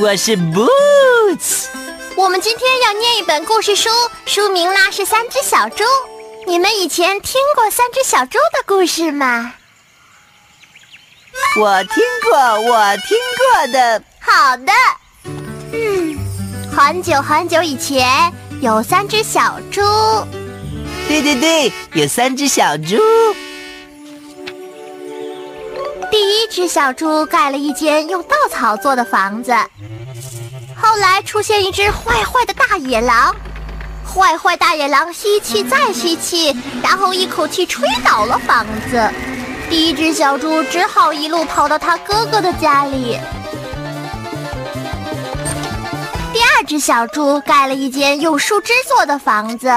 我是 Boots。我们今天要念一本故事书，书名啦是《三只小猪》。你们以前听过三只小猪的故事吗？我听过，我听过的。好的。嗯，很久很久以前，有三只小猪。对对对，有三只小猪。第一只小猪盖了一间用稻草做的房子。后来出现一只坏坏的大野狼，坏坏大野狼吸气再吸气，然后一口气吹倒了房子。第一只小猪只好一路跑到他哥哥的家里。第二只小猪盖了一间用树枝做的房子，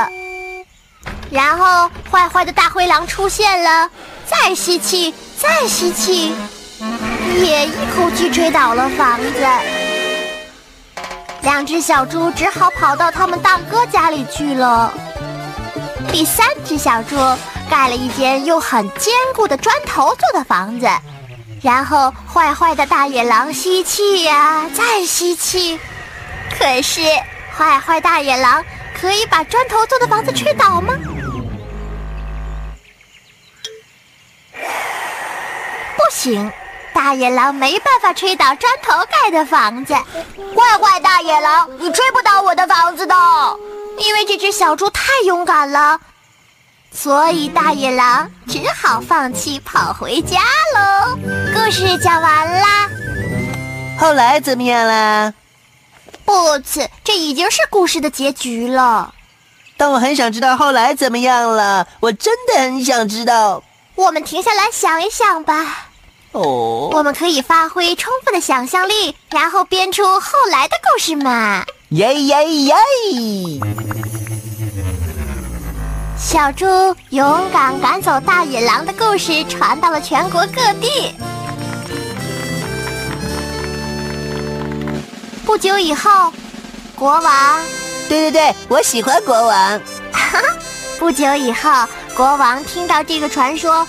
然后坏坏的大灰狼出现了，再吸气再吸气，也一口气吹倒了房子。两只小猪只好跑到他们大哥家里去了。第三只小猪盖了一间用很坚固的砖头做的房子，然后坏坏的大野狼吸气呀，再吸气，可是坏坏大野狼可以把砖头做的房子吹倒吗？不行。大野狼没办法吹倒砖头盖的房子，坏坏大野狼，你吹不倒我的房子的，因为这只小猪太勇敢了，所以大野狼只好放弃跑回家喽。故事讲完啦，后来怎么样啦？不此，这已经是故事的结局了。但我很想知道后来怎么样了，我真的很想知道。我们停下来想一想吧。哦，我们可以发挥充分的想象力，然后编出后来的故事嘛！耶耶耶！小猪勇敢赶走大野狼的故事传到了全国各地。不久以后，国王……对对对，我喜欢国王。哈哈，不久以后，国王听到这个传说，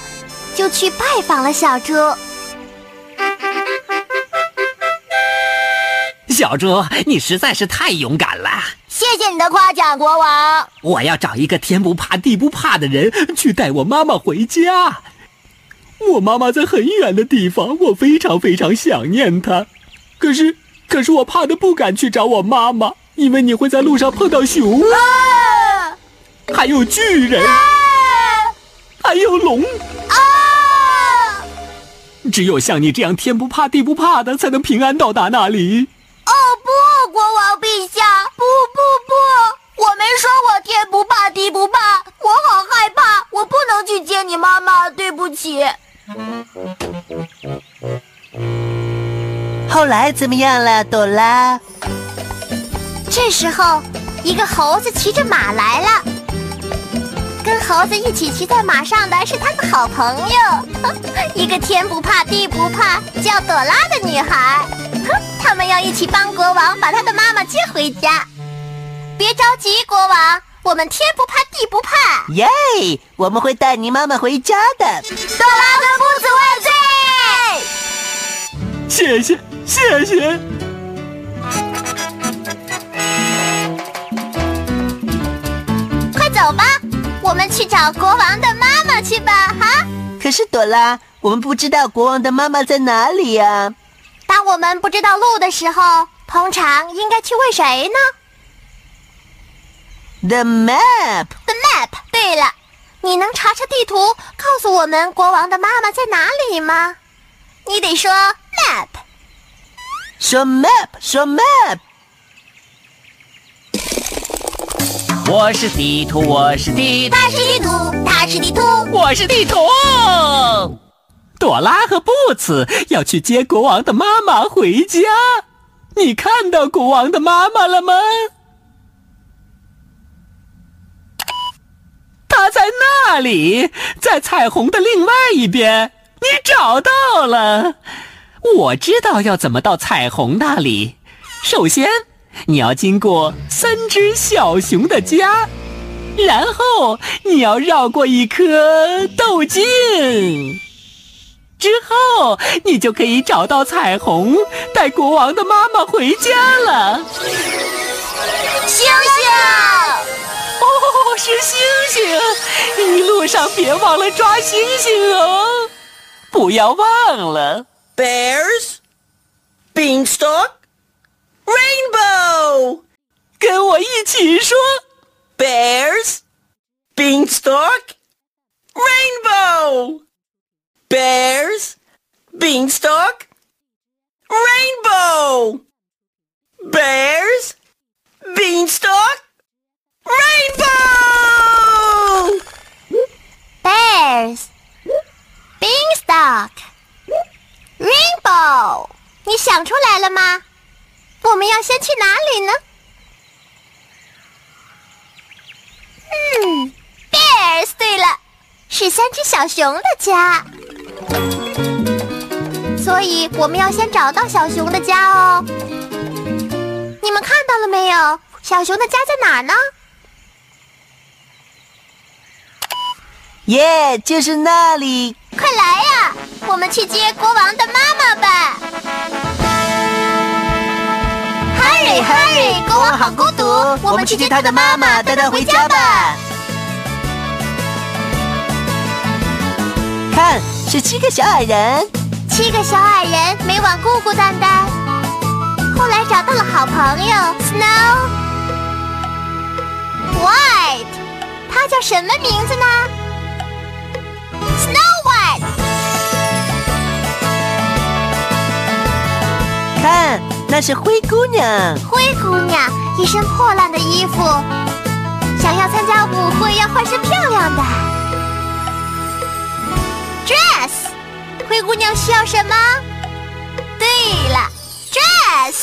就去拜访了小猪。小猪，你实在是太勇敢了！谢谢你的夸奖，国王。我要找一个天不怕地不怕的人去带我妈妈回家。我妈妈在很远的地方，我非常非常想念她。可是，可是我怕的不敢去找我妈妈，因为你会在路上碰到熊，啊还有巨人，还有龙。啊只有像你这样天不怕地不怕的，才能平安到达那里。天不怕地不怕，我好害怕，我不能去见你妈妈，对不起。后来怎么样了，朵拉？这时候，一个猴子骑着马来了，跟猴子一起骑在马上的是他的好朋友，一个天不怕地不怕叫朵拉的女孩。他们要一起帮国王把他的妈妈接回家。别着急，国王，我们天不怕地不怕。耶！我们会带你妈妈回家的。朵拉跟夫子万岁！谢谢，谢谢。快走吧，我们去找国王的妈妈去吧，哈。可是朵拉，我们不知道国王的妈妈在哪里呀。当我们不知道路的时候，通常应该去问谁呢？The map. The map. 对了你能查查地图，告诉我们国王的妈妈在哪里吗？你得说 map。说 map，说 map。我是地图，我是地图，它是地图，他是地图。我是地图。朵拉和布茨要去接国王的妈妈回家。你看到国王的妈妈了吗？他在那里，在彩虹的另外一边。你找到了。我知道要怎么到彩虹那里。首先，你要经过三只小熊的家，然后你要绕过一颗豆茎，之后你就可以找到彩虹，带国王的妈妈回家了。星星，是星星！一路上别忘了抓星星哦，不要忘了。Bears, beanstalk, rainbow. 跟我一起说。Bears, beanstalk, rainbow. Bears, beanstalk, rainbow. Bears, beanstalk, rainbow. bears, beanstalk, rainbow。你想出来了吗？我们要先去哪里呢？嗯，bears。对了，是三只小熊的家。所以我们要先找到小熊的家哦。你们看到了没有？小熊的家在哪儿呢？耶、就是那里。快来呀，我们去接国王的妈妈吧！Hurry hurry，国王好孤独，我们去接他的妈妈，带他回家吧。看，是七个小矮人。七个小矮人每晚孤孤单单，后来找到了好朋友 Snow White，他叫什么名字呢？Snow White。看，那是灰姑娘。灰姑娘一身破烂的衣服，想要参加舞会要换身漂亮的 dress。灰姑娘需要什么？对了，dress。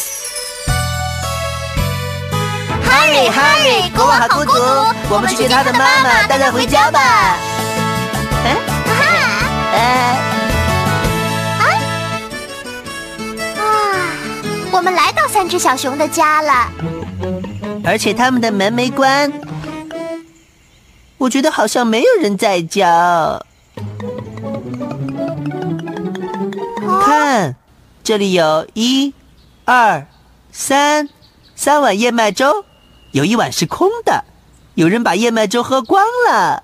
Hurry hurry，国王好孤独，我们去接他的妈妈，带他回家吧。嗯，呃，啊，我们来到三只小熊的家了。而且他们的门没关。我觉得好像没有人在家。看，这里有一、二、三，三碗燕麦粥，有一碗是空的，有人把燕麦粥喝光了。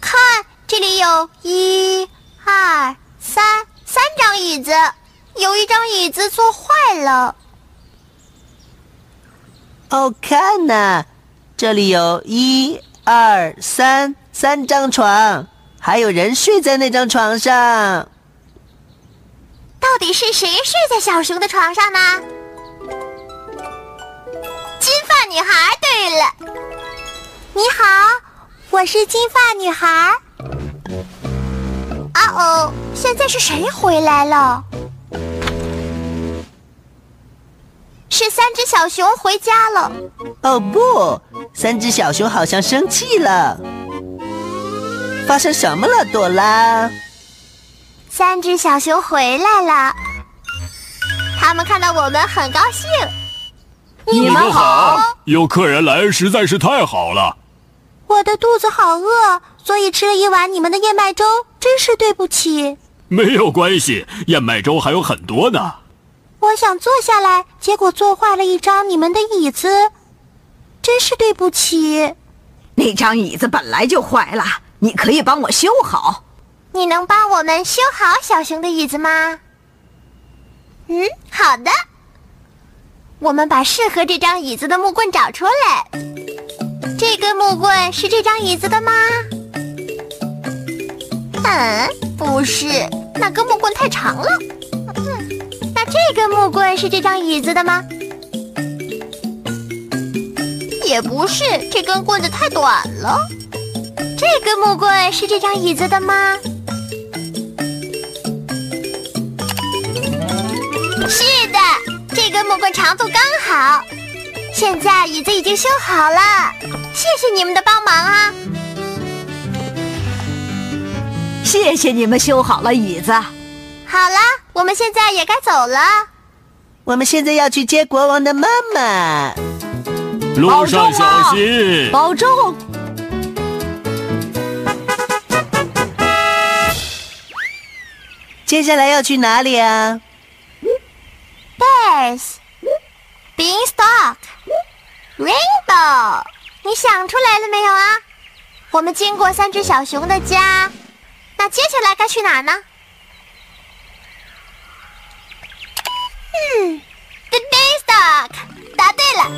看，这里有一、二、三三张椅子，有一张椅子坐坏了。哦，看呐，这里有一、二、三三张床，还有人睡在那张床上。到底是谁睡在小熊的床上呢？金发女孩。对了，你好，我是金发女孩。啊哦，现在是谁回来了？是三只小熊回家了。哦不，三只小熊好像生气了。发生什么了，朵拉？三只小熊回来了，他们看到我们很高兴。你们好，有客人来实在是太好了。我的肚子好饿，所以吃了一碗你们的燕麦粥，真是对不起。没有关系，燕麦粥还有很多呢。我想坐下来，结果坐坏了一张你们的椅子，真是对不起。那张椅子本来就坏了，你可以帮我修好。你能帮我们修好小熊的椅子吗？嗯，好的。我们把适合这张椅子的木棍找出来。这根木棍是这张椅子的吗？嗯，不是，那根木棍太长了。那这根木棍是这张椅子的吗？也不是，这根棍子太短了。这根木棍是这张椅子的吗？是的，这根木棍长度刚好。现在椅子已经修好了，谢谢你们的帮忙啊！谢谢你们修好了椅子。好了，我们现在也该走了。我们现在要去接国王的妈妈。路上小心，保重。接下来要去哪里啊？Bears, beanstalk, rainbow，你想出来了没有啊？我们经过三只小熊的家，那接下来该去哪呢？嗯，the beanstalk，答对了。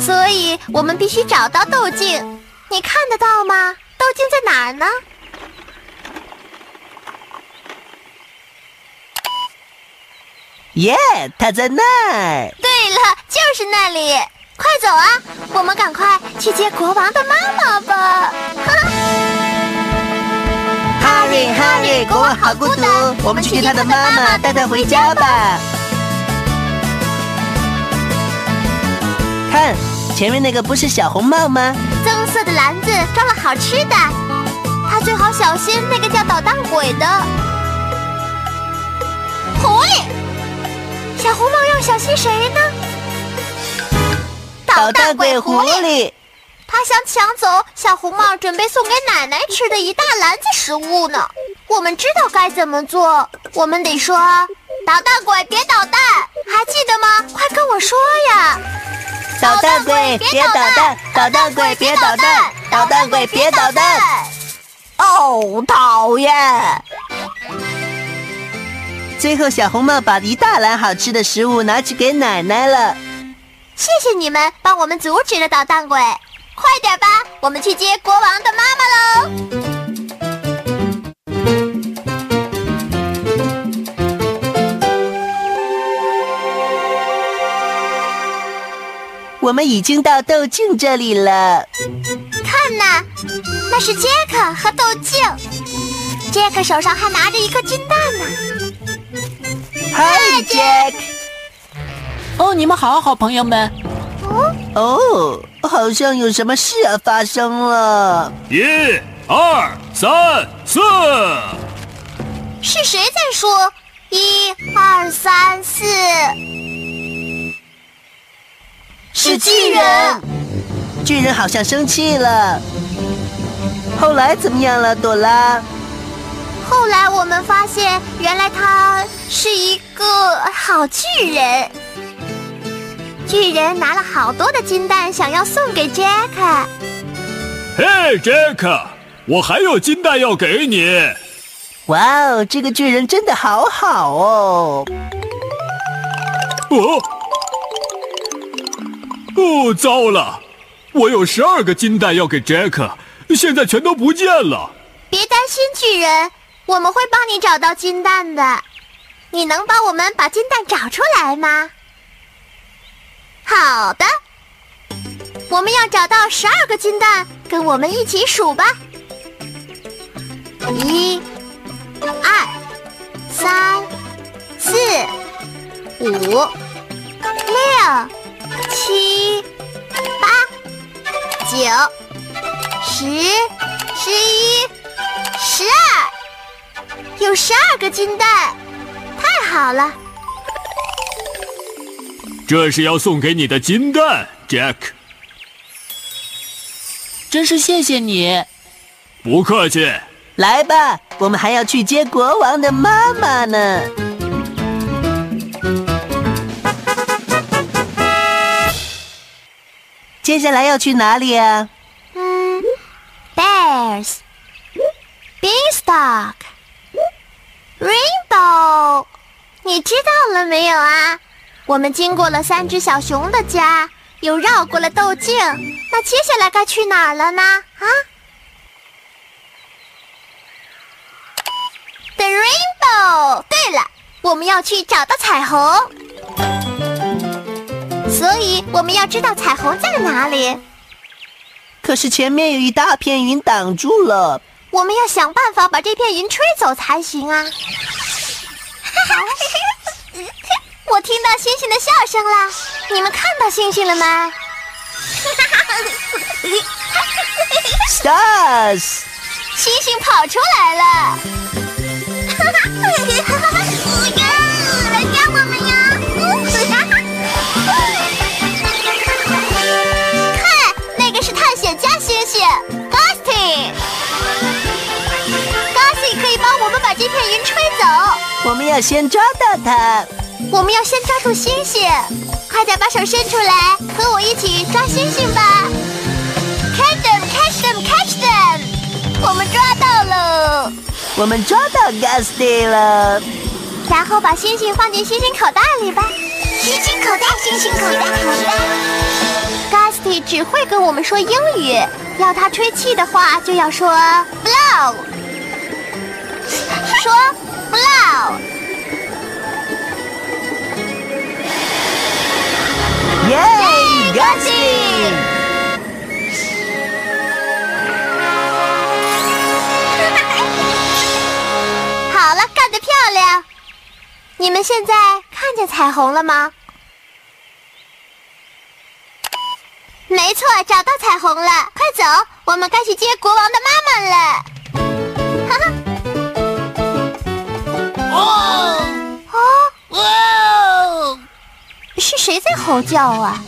所以我们必须找到豆茎，你看得到吗？豆茎在哪儿呢？耶，它在那儿。对了，就是那里。快走啊！我们赶快去接国王的妈妈吧。哈利，哈利，国王好孤独，我们去接他的妈妈，带他回家吧。看，前面那个不是小红帽吗？棕色的篮子装了好吃的，他最好小心那个叫捣蛋鬼的狐狸。小红帽要小心谁呢？捣蛋鬼狐狸，他想抢走小红帽准备送给奶奶吃的一大篮子食物呢。我们知道该怎么做，我们得说：“捣蛋鬼别捣蛋，还记得吗？快跟我说呀！”捣蛋鬼别捣蛋，捣蛋鬼别捣蛋，捣蛋鬼别捣蛋。哦，讨厌！最后，小红帽把一大篮好吃的食物拿去给奶奶了。谢谢你们帮我们阻止了捣蛋鬼，快点吧，我们去接国王的妈妈喽！我们已经到豆茎这里了，看呐，那是杰克和豆茎，杰克手上还拿着一颗金蛋呢。嗨，杰克。哦，你们好，好朋友们。哦，好像有什么事要发生了。一、二、三、四，是谁在说？一、二、三、四，是巨人。巨人好像生气了。后来怎么样了，朵拉？后来我们发现，原来他是一个好巨人。巨人拿了好多的金蛋，想要送给杰克。嘿，杰克，我还有金蛋要给你。哇哦，这个巨人真的好好哦。哦，哦，糟了，我有十二个金蛋要给杰克，现在全都不见了。别担心，巨人，我们会帮你找到金蛋的。你能帮我们把金蛋找出来吗？好的，我们要找到十二个金蛋，跟我们一起数吧。一、二、三、四、五、六、七、八、九、十、十一、十二，有十二个金蛋，太好了。这是要送给你的金蛋，Jack。真是谢谢你，不客气。来吧，我们还要去接国王的妈妈呢。接下来要去哪里啊？嗯，Bears, Beanstalk, Rainbow，你知道了没有啊？我们经过了三只小熊的家，又绕过了豆径，那接下来该去哪儿了呢？啊，The Rainbow。对了，我们要去找到彩虹，所以我们要知道彩虹在哪里。可是前面有一大片云挡住了，我们要想办法把这片云吹走才行啊！我听到星星的笑声了，你们看到星星了吗？Stars，星星跑出来了！来抓我们呀！看，那个是探险家星星，Gusty。Gusty 可以帮我们把这片云吹走。我们要先抓到它。我们要先抓住星星，快点把手伸出来，和我一起抓星星吧！Catch them, catch them, catch them！我们抓到了，我们抓到 Gusty 了。然后把星星放进星星口袋里吧。星星口袋，星星口袋，口袋。Gusty 只会跟我们说英语，要他吹气的话就要说 blow，说 blow。耶，Gusty！好了，干得漂亮！你们现在看见彩虹了吗？没错，找到彩虹了！快走，我们该去接国王的妈妈了。谁在吼叫啊？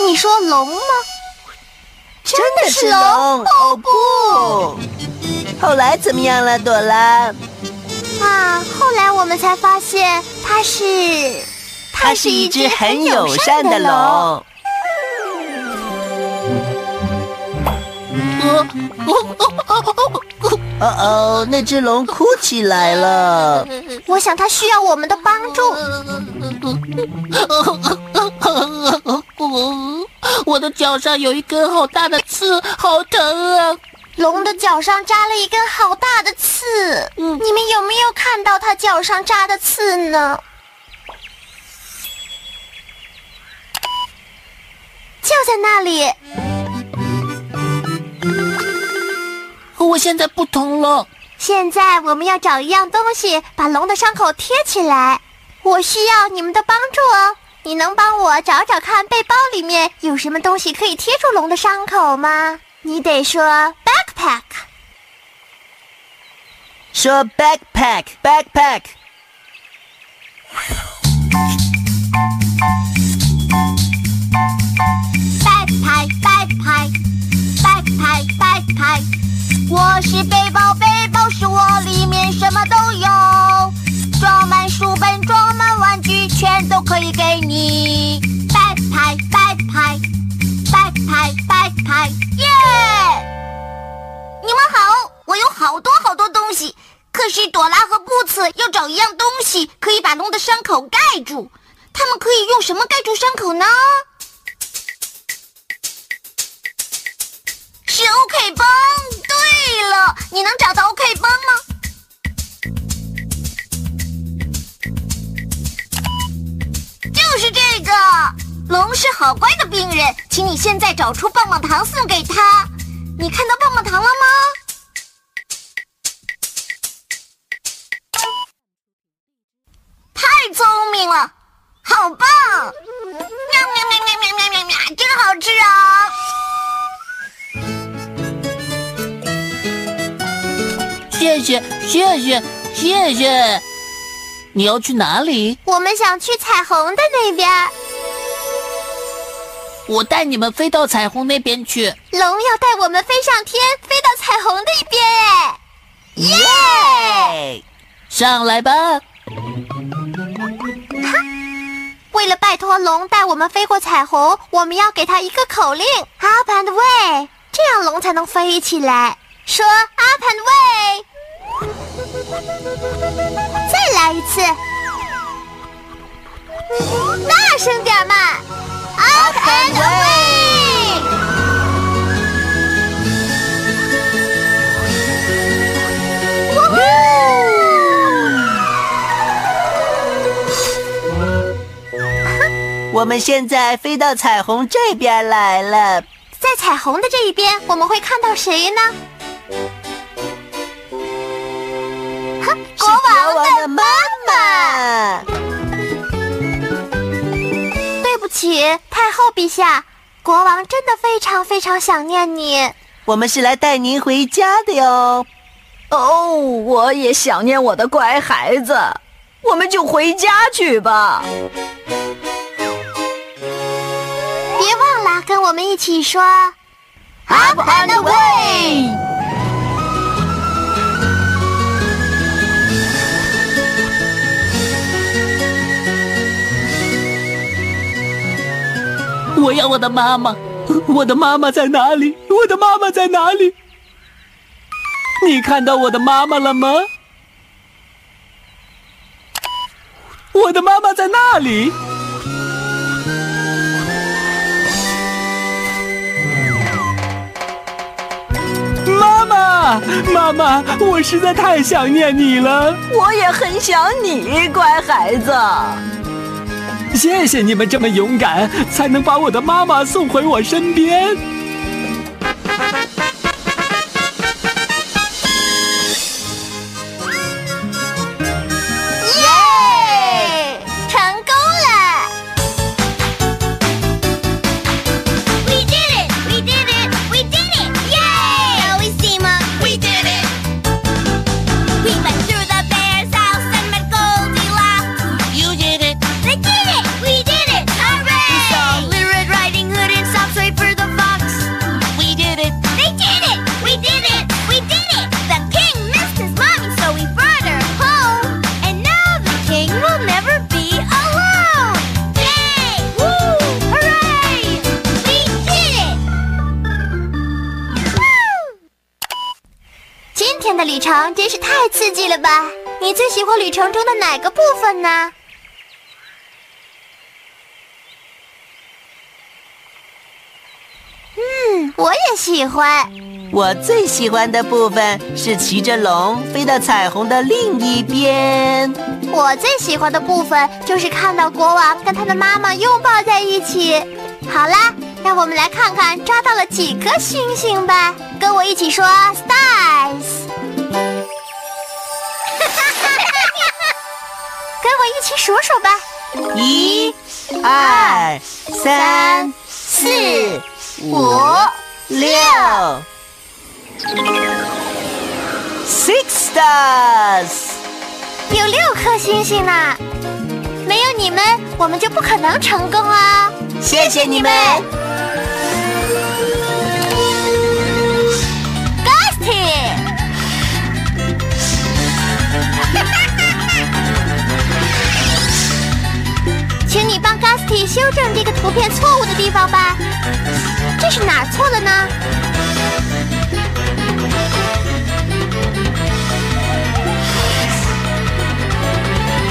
你说龙吗？真的是龙！哦不！后来怎么样了，朵拉？啊，后来我们才发现它是，它是一只很友善的龙。哦哦，那只龙哭起来了。我想它需要我们的帮助。我的脚上有一根好大的刺，好疼啊！龙的脚上扎了一根好大的刺，你们有没有看到它脚上扎的刺呢？就在那里。我现在不疼了。现在我们要找一样东西把龙的伤口贴起来。我需要你们的帮助哦。你能帮我找找看背包里面有什么东西可以贴住龙的伤口吗？你得说 backpack。说 backpack，backpack。我是背包，背包是我，里面什么都有，装满书本，装满玩具，全都可以给你。Backpack，backpack，backpack，backpack，耶！你们好，我有好多好多东西，可是朵拉和布茨要找一样东西，可以把龙的伤口盖住。他们可以用什么盖住伤口呢？是 OK 绷。对了，你能找到 OK 绷吗？就是这个。龙是好乖的病人，请你现在找出棒棒糖送给他。你看到谢谢谢谢！你要去哪里？我们想去彩虹的那边。我带你们飞到彩虹那边去。龙要带我们飞上天，飞到彩虹那边。耶！上来吧。为了拜托龙带我们飞过彩虹，我们要给他一个口令：Up and away，这样龙才能飞起来。说 Up and away。再来一次。大声点嘛！Up and away！我们现在飞到彩虹这边来了。在彩虹的这一边，我们会看到谁呢？哼，国王的妈妈。对不起，太后陛下，国王真的非常非常想念你。我们是来带您回家的哟。哦，我也想念我的乖孩子，我们就回家去吧。别忘了跟我们一起说 “Up and away”。我要我的妈妈，我的妈妈在哪里？我的妈妈在哪里？你看到我的妈妈了吗？我的妈妈在那里。妈妈，妈妈，我实在太想念你了。我也很想你，乖孩子。谢谢你们这么勇敢，才能把我的妈妈送回我身边。真是太刺激了吧！你最喜欢旅程中的哪个部分呢？嗯，我也喜欢。我最喜欢的部分是骑着龙飞到彩虹的另一边。我最喜欢的部分就是看到国王跟他的妈妈拥抱在一起。好啦，让我们来看看抓到了几颗星星吧。跟我一起说 stars。一起数数吧。一、二、三、四、五、六，six stars。有六颗星星呢。没有你们，我们就不可能成功啊！谢谢你们。请你帮 Gusty 修正这个图片错误的地方吧。这是哪错了呢？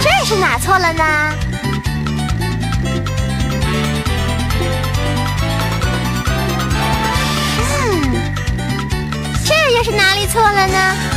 这是哪错了呢？嗯，这又是哪里错了呢？